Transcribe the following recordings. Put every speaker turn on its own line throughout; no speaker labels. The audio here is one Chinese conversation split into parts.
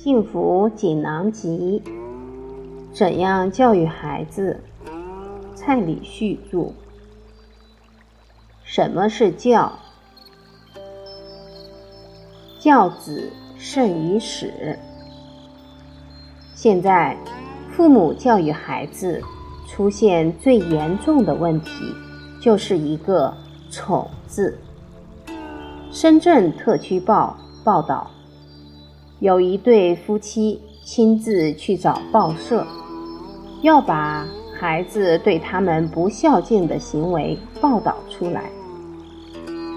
幸福锦囊集：怎样教育孩子？蔡礼旭著。什么是教？教子胜于始。现在，父母教育孩子出现最严重的问题，就是一个“宠”字。深圳特区报报道。有一对夫妻亲自去找报社，要把孩子对他们不孝敬的行为报道出来。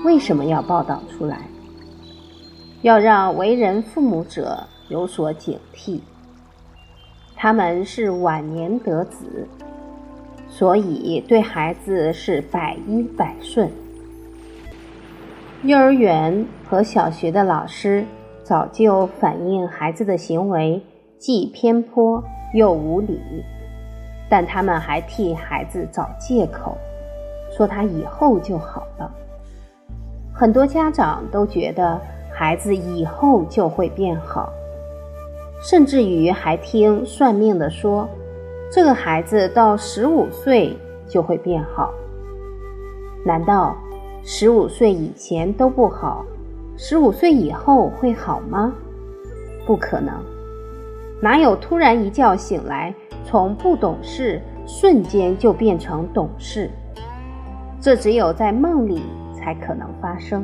为什么要报道出来？要让为人父母者有所警惕。他们是晚年得子，所以对孩子是百依百顺。幼儿园和小学的老师。早就反映孩子的行为既偏颇又无理，但他们还替孩子找借口，说他以后就好了。很多家长都觉得孩子以后就会变好，甚至于还听算命的说，这个孩子到十五岁就会变好。难道十五岁以前都不好？十五岁以后会好吗？不可能，哪有突然一觉醒来，从不懂事瞬间就变成懂事？这只有在梦里才可能发生。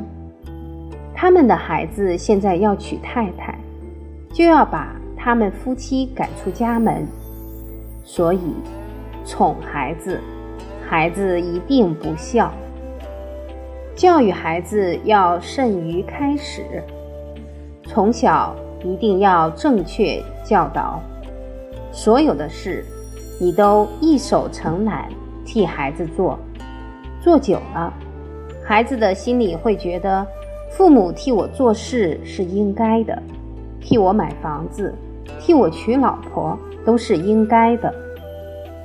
他们的孩子现在要娶太太，就要把他们夫妻赶出家门，所以宠孩子，孩子一定不孝。教育孩子要慎于开始，从小一定要正确教导。所有的事，你都一手承揽替孩子做，做久了，孩子的心里会觉得父母替我做事是应该的，替我买房子，替我娶老婆都是应该的。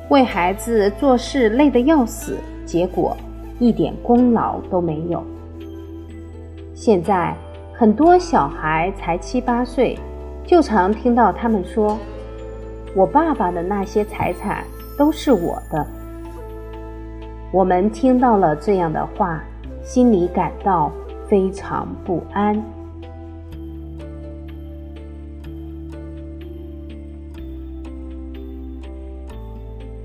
为孩子做事累得要死，结果。一点功劳都没有。现在很多小孩才七八岁，就常听到他们说：“我爸爸的那些财产都是我的。”我们听到了这样的话，心里感到非常不安。